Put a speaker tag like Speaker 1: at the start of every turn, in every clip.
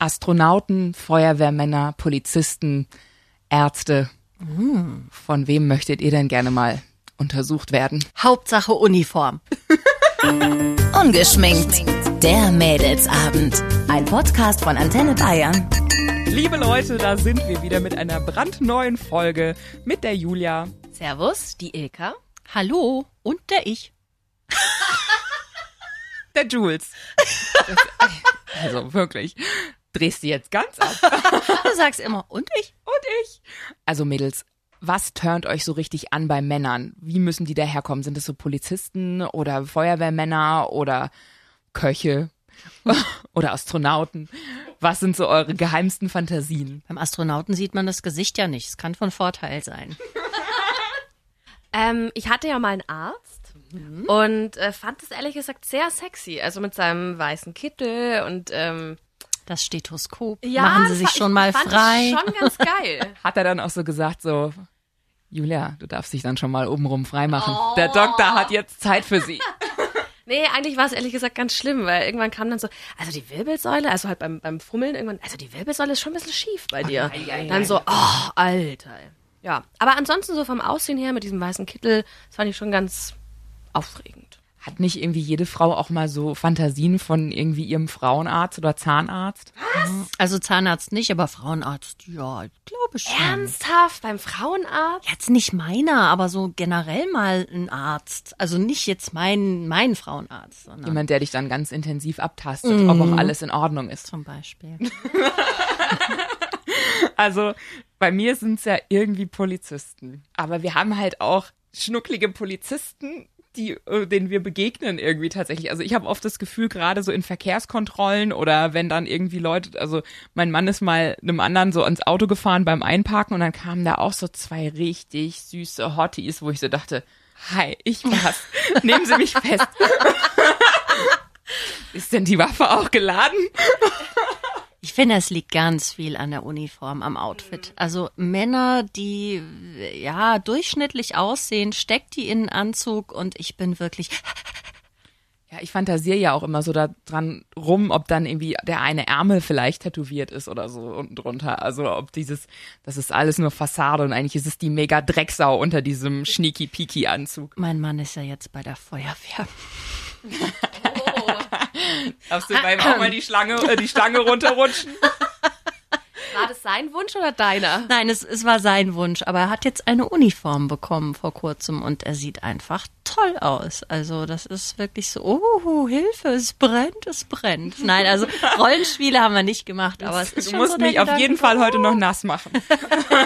Speaker 1: Astronauten, Feuerwehrmänner, Polizisten, Ärzte. Von wem möchtet ihr denn gerne mal untersucht werden?
Speaker 2: Hauptsache Uniform.
Speaker 3: Ungeschminkt. Der Mädelsabend. Ein Podcast von Antenne Bayern.
Speaker 1: Liebe Leute, da sind wir wieder mit einer brandneuen Folge mit der Julia.
Speaker 2: Servus, die Ilka. Hallo und der ich.
Speaker 1: Der Jules. Das, also wirklich. Drehst du jetzt ganz ab.
Speaker 2: Du sagst immer und ich.
Speaker 1: Und ich. Also Mädels, was turnt euch so richtig an bei Männern? Wie müssen die daherkommen? Sind es so Polizisten oder Feuerwehrmänner oder Köche oder Astronauten? Was sind so eure geheimsten Fantasien?
Speaker 2: Beim Astronauten sieht man das Gesicht ja nicht. Es kann von Vorteil sein.
Speaker 4: Ähm, ich hatte ja mal einen Arzt und äh, fand es ehrlich gesagt sehr sexy. Also mit seinem weißen Kittel und ähm,
Speaker 2: Das Stethoskop.
Speaker 4: ja,
Speaker 2: Machen Sie
Speaker 4: das
Speaker 2: sich schon mal frei.
Speaker 4: Schon ganz geil.
Speaker 1: Hat er dann auch so gesagt, so, Julia, du darfst dich dann schon mal obenrum freimachen. Der Doktor hat jetzt Zeit für sie.
Speaker 4: Nee, eigentlich war es ehrlich gesagt ganz schlimm, weil irgendwann kam dann so, also die Wirbelsäule, also halt beim, beim Fummeln irgendwann, also die Wirbelsäule ist schon ein bisschen schief bei dir. dann so, oh, Alter. Ja, aber ansonsten so vom Aussehen her mit diesem weißen Kittel, das fand ich schon ganz aufregend.
Speaker 1: Hat nicht irgendwie jede Frau auch mal so Fantasien von irgendwie ihrem Frauenarzt oder Zahnarzt?
Speaker 2: Also Zahnarzt nicht, aber Frauenarzt, ja, ich glaube schon.
Speaker 4: Ernsthaft? Beim Frauenarzt?
Speaker 2: Jetzt nicht meiner, aber so generell mal ein Arzt. Also nicht jetzt mein, mein Frauenarzt, sondern
Speaker 1: Jemand, der dich dann ganz intensiv abtastet, ob auch alles in Ordnung ist.
Speaker 2: zum Beispiel.
Speaker 1: Also bei mir sind es ja irgendwie Polizisten. Aber wir haben halt auch schnucklige Polizisten, die, äh, denen wir begegnen irgendwie tatsächlich. Also ich habe oft das Gefühl, gerade so in Verkehrskontrollen oder wenn dann irgendwie Leute, also mein Mann ist mal einem anderen so ans Auto gefahren beim Einparken und dann kamen da auch so zwei richtig süße Hotties, wo ich so dachte, hi, ich war's. Nehmen Sie mich fest. Ist denn die Waffe auch geladen?
Speaker 2: Ich finde, es liegt ganz viel an der Uniform, am Outfit. Also Männer, die ja durchschnittlich aussehen, steckt die in einen Anzug und ich bin wirklich.
Speaker 1: Ja, ich fantasiere ja auch immer so da dran rum, ob dann irgendwie der eine Ärmel vielleicht tätowiert ist oder so unten drunter. Also ob dieses, das ist alles nur Fassade und eigentlich ist es die mega Drecksau unter diesem Schnieki-Piki-Anzug.
Speaker 2: Mein Mann ist ja jetzt bei der Feuerwehr.
Speaker 1: Darfst du beim auch mal die Schlange, äh, die Stange runterrutschen?
Speaker 4: War das sein Wunsch oder deiner?
Speaker 2: Nein, es, es war sein Wunsch, aber er hat jetzt eine Uniform bekommen vor kurzem und er sieht einfach toll aus. Also das ist wirklich so, oh, Hilfe, es brennt, es brennt. Nein, also Rollenspiele haben wir nicht gemacht, aber es ist
Speaker 1: Du
Speaker 2: schon
Speaker 1: musst
Speaker 2: so
Speaker 1: mich auf jeden Fall heute noch nass machen.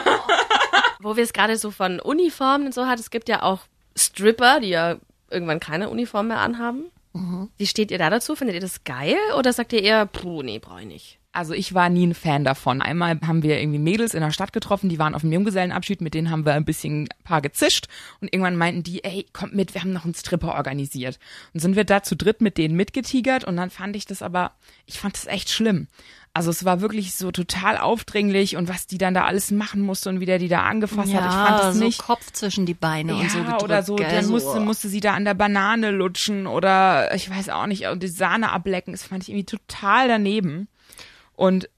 Speaker 4: Wo wir es gerade so von Uniformen und so hat, es gibt ja auch Stripper, die ja irgendwann keine Uniform mehr anhaben. Wie steht ihr da dazu? Findet ihr das geil oder sagt ihr eher, puh, nee, brauch ich nicht?
Speaker 1: Also ich war nie ein Fan davon. Einmal haben wir irgendwie Mädels in der Stadt getroffen, die waren auf dem Junggesellenabschied, mit denen haben wir ein bisschen ein paar gezischt und irgendwann meinten die, ey, kommt mit, wir haben noch einen Stripper organisiert. Und sind wir da zu dritt mit denen mitgetigert und dann fand ich das aber, ich fand das echt schlimm. Also es war wirklich so total aufdringlich und was die dann da alles machen musste und wie der die da angefasst
Speaker 2: ja,
Speaker 1: hat, ich fand das
Speaker 2: so
Speaker 1: nicht.
Speaker 2: Kopf zwischen die Beine und so gedrückt.
Speaker 1: oder so,
Speaker 2: gell,
Speaker 1: dann musste, musste sie da an der Banane lutschen oder ich weiß auch nicht, und die Sahne ablecken. Das fand ich irgendwie total daneben. Und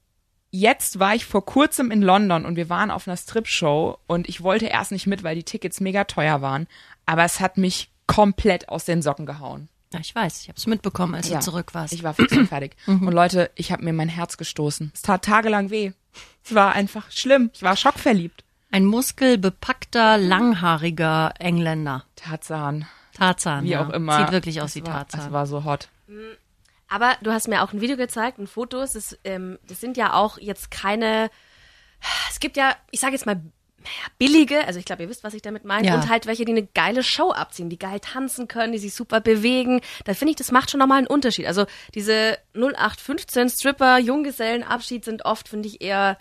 Speaker 1: jetzt war ich vor kurzem in London und wir waren auf einer Strip-Show und ich wollte erst nicht mit, weil die Tickets mega teuer waren. Aber es hat mich komplett aus den Socken gehauen.
Speaker 2: Ja, ich weiß, ich habe es mitbekommen, als
Speaker 1: Ja,
Speaker 2: du zurück warst.
Speaker 1: Ich war fix und fertig. Und Leute, ich habe mir mein Herz gestoßen. Es tat tagelang weh. Es war einfach schlimm. Ich war schockverliebt.
Speaker 2: Ein muskelbepackter, langhaariger Engländer.
Speaker 1: Tarzan.
Speaker 2: Tarzan.
Speaker 1: Wie
Speaker 2: ja.
Speaker 1: auch immer.
Speaker 2: Sieht wirklich aus
Speaker 1: Es
Speaker 2: wie
Speaker 1: war,
Speaker 2: Tarzan.
Speaker 1: Es war so hot.
Speaker 4: Aber du hast mir auch ein Video gezeigt, ein Fotos. Das, ähm, das sind ja auch jetzt keine. Es gibt ja, ich sage jetzt mal billige, also ich glaube, ihr wisst, was ich damit meine,
Speaker 2: Ja.
Speaker 4: und halt welche, die eine geile Show abziehen, die geil tanzen können, die sich super bewegen. Da finde ich, das macht schon nochmal einen Unterschied. Also diese 0815 Stripper, Junggesellenabschied sind oft, finde ich, eher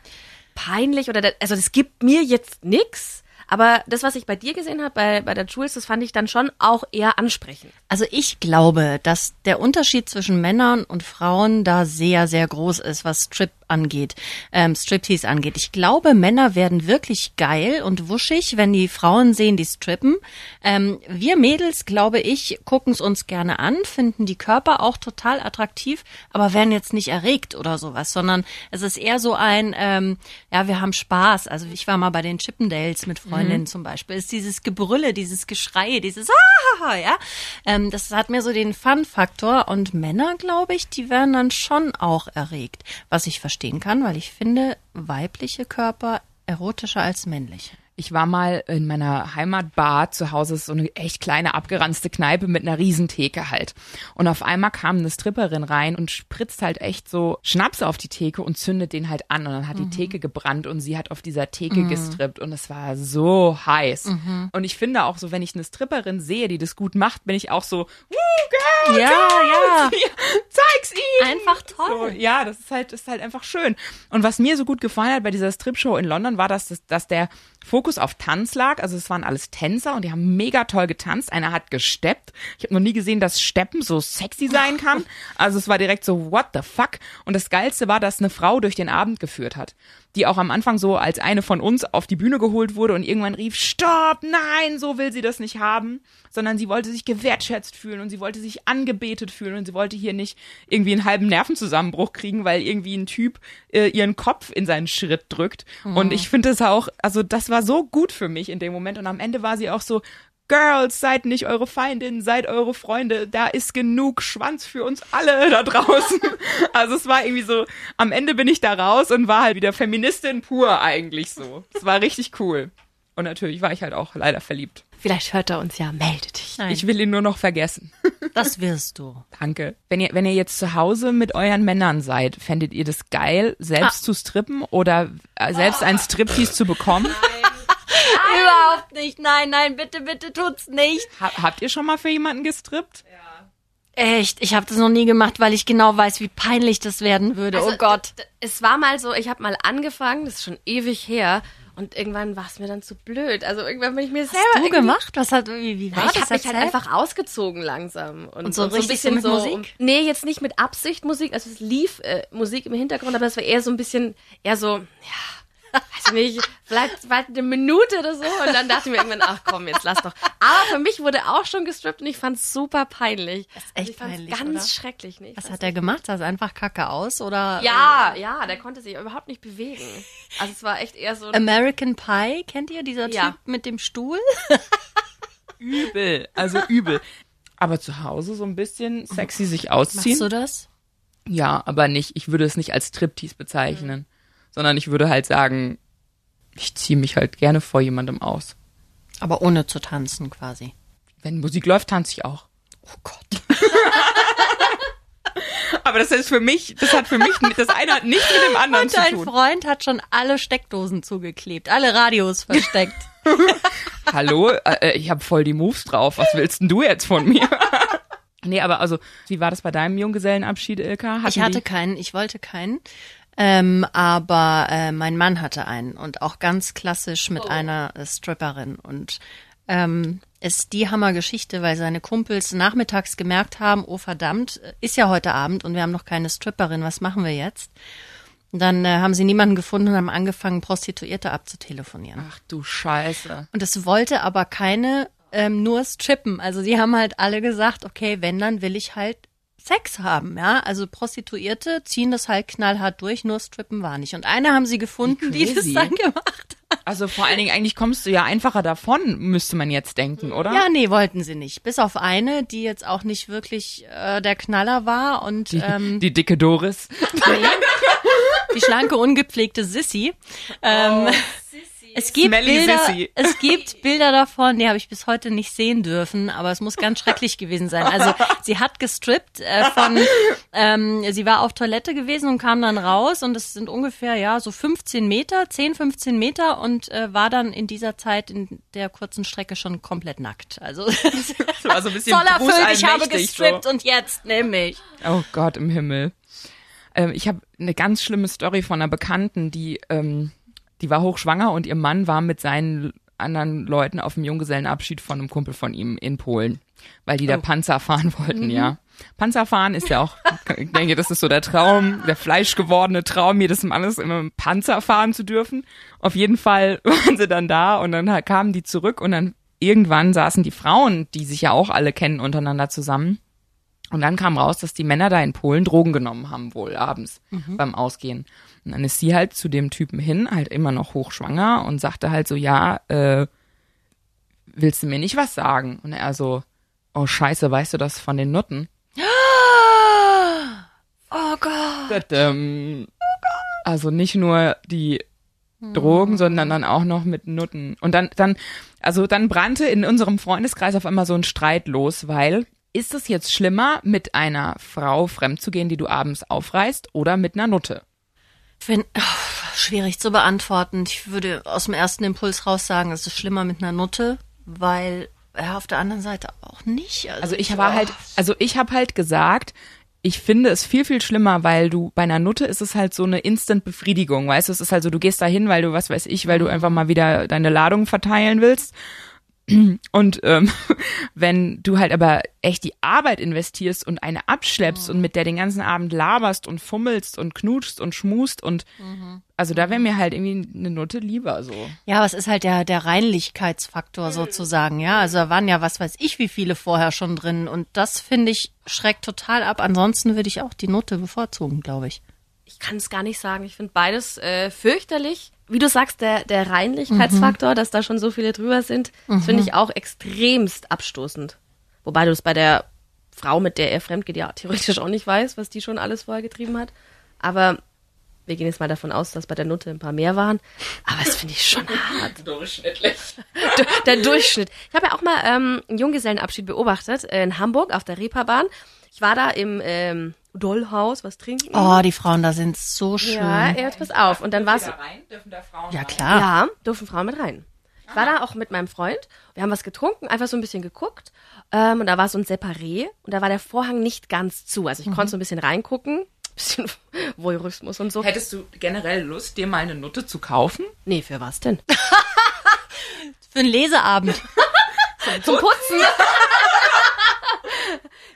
Speaker 4: peinlich oder, also das gibt mir jetzt nix. Aber das, was ich bei dir gesehen habe, bei, bei der Jules, das fand ich dann schon auch eher ansprechend.
Speaker 2: Also ich glaube, dass der Unterschied zwischen Männern und Frauen da sehr, sehr groß ist, was angeht, ähm, Striptease angeht. Ich glaube, Männer werden wirklich geil und wuschig, wenn die Frauen sehen, die strippen. Ähm, wir Mädels, glaube ich, gucken es uns gerne an, finden die Körper auch total attraktiv, aber werden jetzt nicht erregt oder sowas, sondern es ist eher so ein, ähm, ja, wir haben Spaß. Also ich war mal bei den Chippendales mit Freundinnen
Speaker 1: Mhm.
Speaker 2: zum Beispiel. Ist dieses Gebrülle, dieses Geschrei, dieses ah, ja, ähm, das hat mir so den Fun-Faktor. Und Männer, glaube ich, die werden dann schon auch erregt, was ich verstehen kann, weil ich finde weibliche Körper erotischer als männliche.
Speaker 1: Ich war mal in meiner Heimatbar zu Hause, ist so eine echt kleine abgeranzte Kneipe mit einer Riesentheke halt. Und auf einmal kam eine Stripperin rein und spritzt halt echt so Schnaps auf die Theke und zündet den halt an. Und dann hat die Theke gebrannt und sie hat auf dieser Theke gestrippt und es war so heiß. Und ich finde auch so, wenn ich eine Stripperin sehe, die das gut macht, bin ich auch so, Woo, girl,
Speaker 2: Ja,
Speaker 1: girl,
Speaker 2: ja.
Speaker 1: zeig's ihm.
Speaker 2: Einfach
Speaker 1: So,
Speaker 2: toll.
Speaker 1: ja, das ist halt, ist halt einfach schön. Und was mir so gut gefallen hat bei dieser Strip-Show in London war, dass, das, dass der Fokus auf Tanz lag. Also es waren alles Tänzer und die haben mega toll getanzt. Einer hat gesteppt. Ich habe noch nie gesehen, dass Steppen so sexy sein kann. Also es war direkt so, what the fuck? Und das Geilste war, dass eine Frau durch den Abend geführt hat, die auch am Anfang so als eine von uns auf die Bühne geholt wurde und irgendwann rief, stopp, nein, so will sie das nicht haben, sondern sie wollte sich gewertschätzt fühlen und sie wollte sich angebetet fühlen und sie wollte hier nicht irgendwie einen halben Nervenzusammenbruch kriegen, weil irgendwie ein Typ äh, ihren Kopf in seinen Schritt drückt. Und ich finde es auch, also das war so gut für mich in dem Moment und am Ende war sie auch so, Girls, seid nicht eure Feindin, seid eure Freunde. Da ist genug Schwanz für uns alle da draußen. Also es war irgendwie so, am Ende bin ich da raus und war halt wieder Feministin pur eigentlich so. Es war richtig cool. Und natürlich war ich halt auch leider verliebt.
Speaker 4: Vielleicht hört er uns ja, melde dich.
Speaker 2: Nein,
Speaker 1: Ich will ihn nur noch vergessen.
Speaker 2: das wirst du.
Speaker 1: Danke. Wenn ihr, wenn ihr jetzt zu Hause mit euren Männern seid, fändet ihr das geil, selbst zu strippen oder äh, selbst ein Striptease zu bekommen?
Speaker 2: Überhaupt nicht. Nein, nein, bitte, bitte tut's nicht.
Speaker 1: Ha habt ihr schon mal für jemanden gestrippt?
Speaker 2: Echt, ich habe das noch nie gemacht, weil ich genau weiß, wie peinlich das werden würde.
Speaker 4: Also,
Speaker 2: oh Gott.
Speaker 4: Es war mal so, ich habe mal angefangen, das ist schon ewig her, und irgendwann war es mir dann zu blöd. Also irgendwann bin ich mir selber
Speaker 2: Hast du gemacht? Was hat, wie, wie war
Speaker 4: Ja, ich
Speaker 2: das?
Speaker 4: habe mich halt einfach ausgezogen langsam. Und,
Speaker 2: Und so
Speaker 4: und
Speaker 2: richtig so mit Musik?
Speaker 4: Um, nee, jetzt nicht mit Absicht Musik. Also es lief äh, Musik im Hintergrund, aber es war eher so ein bisschen, eher so, ja, weiß ich nicht, vielleicht, vielleicht eine Minute oder so. Und dann dachte ich mir irgendwann, ach komm, jetzt lass doch. Aber für mich wurde auch schon gestrippt und ich fand es super peinlich. Das
Speaker 2: ist echt
Speaker 4: ich fand's
Speaker 2: peinlich,
Speaker 4: ganz
Speaker 2: oder?
Speaker 4: schrecklich. Nee, ich
Speaker 2: Was
Speaker 4: fand's
Speaker 2: hat er gemacht? Sah es einfach kacke aus oder?
Speaker 4: Ja, ja, der konnte sich überhaupt nicht bewegen. Also es war echt eher so.
Speaker 2: American Pie, kennt ihr dieser
Speaker 4: Ja.
Speaker 2: Typ mit dem Stuhl?
Speaker 1: Übel, also übel. Aber zu Hause so ein bisschen sexy sich
Speaker 2: Machst
Speaker 1: ausziehen.
Speaker 2: du das?
Speaker 1: Ja, aber nicht, ich würde es nicht als Striptease bezeichnen, sondern ich würde halt sagen, ich ziehe mich halt gerne vor jemandem aus.
Speaker 2: Aber ohne zu tanzen quasi.
Speaker 1: Wenn Musik läuft, tanze ich auch.
Speaker 2: Oh Gott.
Speaker 1: Aber das ist für mich, das hat für mich, das eine hat nichts mit dem anderen
Speaker 2: Und
Speaker 1: zu
Speaker 2: dein
Speaker 1: tun.
Speaker 2: Freund hat schon alle Steckdosen zugeklebt, alle Radios versteckt.
Speaker 1: Hallo, äh, ich habe voll die Moves drauf. Was willst denn du jetzt von mir? nee, aber also, wie war das bei deinem Junggesellenabschied, Ilka? Hatten
Speaker 2: Ich hatte
Speaker 1: die-
Speaker 2: keinen, ich wollte keinen. Ähm, aber äh, mein Mann hatte einen und auch ganz klassisch mit einer äh, Stripperin. Und ähm, ist die Hammergeschichte, weil seine Kumpels nachmittags gemerkt haben, oh verdammt, ist ja heute Abend und wir haben noch keine Stripperin, was machen wir jetzt? Und dann äh, haben sie niemanden gefunden und haben angefangen, Prostituierte abzutelefonieren.
Speaker 1: Ach du Scheiße.
Speaker 2: Und es wollte aber keine ähm, nur strippen. Also sie haben halt alle gesagt, okay, wenn, dann will ich halt Sex haben, ja. Also Prostituierte ziehen das halt knallhart durch, nur strippen war nicht. Und eine haben sie gefunden, die das dann gemacht hat.
Speaker 1: Also vor allen Dingen, eigentlich kommst du ja einfacher davon, müsste man jetzt denken, oder?
Speaker 2: Ja, nee, wollten sie nicht. Bis auf eine, die jetzt auch nicht wirklich äh, der Knaller war und
Speaker 1: Die,
Speaker 2: ähm,
Speaker 1: die dicke Doris.
Speaker 2: die schlanke, ungepflegte Sissy. Ähm, Es gibt
Speaker 1: Smelly
Speaker 2: Bilder,
Speaker 1: Sissy.
Speaker 2: es gibt Bilder davon, die habe ich bis heute nicht sehen dürfen, aber es muss ganz schrecklich gewesen sein. Also sie hat gestrippt äh, von, ähm, sie war auf Toilette gewesen und kam dann raus und es sind ungefähr ja so 15 Meter, 10, 15 Meter und äh, war dann in dieser Zeit in der kurzen Strecke schon komplett nackt. Also
Speaker 1: Das war so ein bisschen
Speaker 2: voll erfüllt, ich habe gestrippt
Speaker 1: so.
Speaker 2: und jetzt nehme ich.
Speaker 1: Oh Gott im Himmel. Ähm, ich habe eine ganz schlimme Story von einer Bekannten, die, ähm, die war hochschwanger und ihr Mann war mit seinen anderen Leuten auf dem Junggesellenabschied von einem Kumpel von ihm in Polen, weil die da Panzer fahren wollten, ja. Panzerfahren ist ja auch, ich denke, das ist so der Traum, der fleischgewordene Traum jedes Mannes, immer dem Panzer fahren zu dürfen. Auf jeden Fall waren sie dann da und dann kamen die zurück und dann irgendwann saßen die Frauen, die sich ja auch alle kennen, untereinander zusammen. Und dann kam raus, dass die Männer da in Polen Drogen genommen haben, wohl abends beim Ausgehen. Und dann ist sie halt zu dem Typen hin, halt immer noch hochschwanger und sagte halt so, ja, äh, willst du mir nicht was sagen? Und er so, oh scheiße, weißt du das von den Nutten?
Speaker 2: Oh Gott.
Speaker 1: Tadam. Also nicht nur die Drogen, sondern dann auch noch mit Nutten. Und dann, dann, also dann brannte in unserem Freundeskreis auf einmal so ein Streit los, weil ist es jetzt schlimmer, mit einer Frau fremdzugehen, die du abends aufreißt, oder mit einer Nutte?
Speaker 2: Find, oh, schwierig zu beantworten. Ich würde aus dem ersten Impuls raus sagen, es ist schlimmer mit einer Nutte, weil ja, auf der anderen Seite auch nicht.
Speaker 1: Also ich war halt, also ich habe halt gesagt, ich finde es viel, viel schlimmer, weil du bei einer Nutte ist es halt so eine Instant-Befriedigung, weißt du, es ist halt so, du gehst da hin, weil du, was weiß ich, weil du einfach mal wieder deine Ladung verteilen willst. Und ähm, wenn du halt aber echt die Arbeit investierst und eine abschleppst und mit der den ganzen Abend laberst und fummelst und knutschst und schmust und also da wäre mir halt irgendwie eine Nutte lieber so.
Speaker 2: Ja, es ist halt der, der Reinlichkeitsfaktor sozusagen, ja. Also da waren ja was weiß ich wie viele vorher schon drin und das finde ich schreckt total ab. Ansonsten würde ich auch die Note bevorzugen, glaube ich.
Speaker 4: Ich kann es gar nicht sagen. Ich finde beides äh, fürchterlich. Wie du sagst, der, der Reinlichkeitsfaktor, dass da schon so viele drüber sind, das finde ich auch extremst abstoßend. Wobei du es bei der Frau, mit der er fremd geht, ja theoretisch auch nicht weiß, was die schon alles vorher getrieben hat. Aber wir gehen jetzt mal davon aus, dass bei der Nutte ein paar mehr waren. Aber das finde ich schon hart.
Speaker 1: Durchschnittlich.
Speaker 4: Der Durchschnitt. Ich habe ja auch mal ähm, einen Junggesellenabschied beobachtet äh, in Hamburg auf der Reeperbahn. Ich war da im ähm, Dollhaus, was trinken.
Speaker 2: Oh, die Frauen da sind so schön.
Speaker 4: ja, jetzt pass auf. Und dann war es.
Speaker 1: Dürfen
Speaker 2: Ja, klar.
Speaker 4: Ja, durften Frauen mit rein. Ich war da auch mit meinem Freund. Wir haben was getrunken, einfach so ein bisschen geguckt. Ähm, und da war so ein Separé und da war der Vorhang nicht ganz zu. Also ich konnte so ein bisschen reingucken. Bisschen Voyeurismus und so.
Speaker 1: Hättest du generell Lust, dir mal eine Nutte zu kaufen?
Speaker 4: Nee, für was denn?
Speaker 2: Für einen Leseabend.
Speaker 4: Zum Putzen.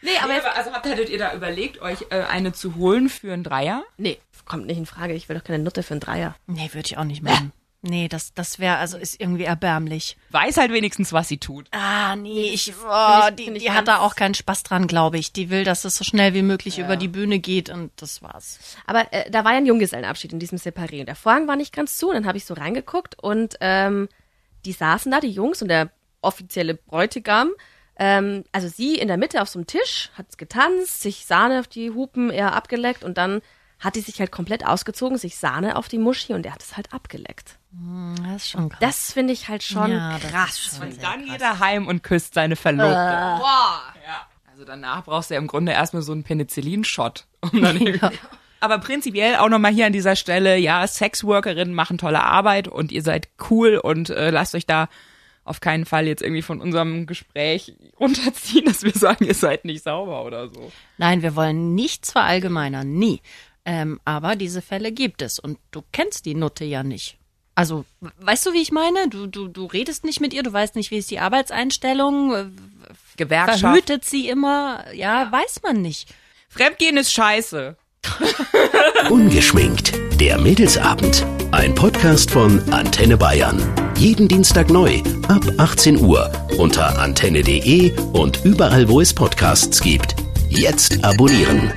Speaker 4: Nee, aber
Speaker 1: Nee, aber also habt, hättet ihr da überlegt, euch äh, eine zu holen für einen Dreier?
Speaker 4: nee, kommt nicht in Frage. Ich will doch keine Nutte für einen Dreier.
Speaker 2: Nee, würde ich auch nicht machen. Nee, das, das wäre, also ist irgendwie erbärmlich.
Speaker 1: Weiß halt wenigstens, was sie tut.
Speaker 2: Ah, nee, ich, oh,
Speaker 4: ich-
Speaker 2: die, die hat da auch keinen Spaß dran, glaube ich. Die will, dass es so schnell wie möglich über die Bühne geht und das war's.
Speaker 4: Aber äh, da war ja ein Junggesellenabschied in diesem Separé. Und der Vorhang war nicht ganz zu. Und dann habe ich so reingeguckt und ähm, die saßen da, die Jungs und der offizielle Bräutigam. Ähm, also sie in der Mitte auf so einem Tisch, hat getanzt, sich Sahne auf die Hupen eher abgeleckt und dann hat die sich halt komplett ausgezogen, sich Sahne auf die Muschi und er hat es halt abgeleckt.
Speaker 2: Das ist schon krass.
Speaker 4: Das finde ich halt schon
Speaker 2: Ja,
Speaker 4: krass.
Speaker 2: schon
Speaker 1: Und dann geht er heim und küsst seine Verlobte.
Speaker 4: Boah.
Speaker 1: Ja. Also danach brauchst du ja im Grunde erstmal so einen Penicillin-Shot. Um dann Aber prinzipiell auch nochmal hier an dieser Stelle, ja, Sexworkerinnen machen tolle Arbeit und ihr seid cool und äh, lasst euch da auf keinen Fall jetzt irgendwie von unserem Gespräch runterziehen, dass wir sagen, ihr seid nicht sauber oder so.
Speaker 2: Nein, wir wollen nichts verallgemeinern, nie. Ähm, aber diese Fälle gibt es und du kennst die Nutte ja nicht. Also, we- weißt du, wie ich meine? Du, du, du redest nicht mit ihr, du weißt nicht, wie ist die Arbeitseinstellung,
Speaker 1: Gewerkschaft.
Speaker 2: verhütet sie immer, ja, weiß man nicht.
Speaker 1: Fremdgehen ist scheiße.
Speaker 5: Ungeschminkt. Der Mädelsabend. Ein Podcast von Antenne Bayern. Jeden Dienstag neu ab 18 Uhr unter antenne.de und überall, wo es Podcasts gibt. Jetzt abonnieren.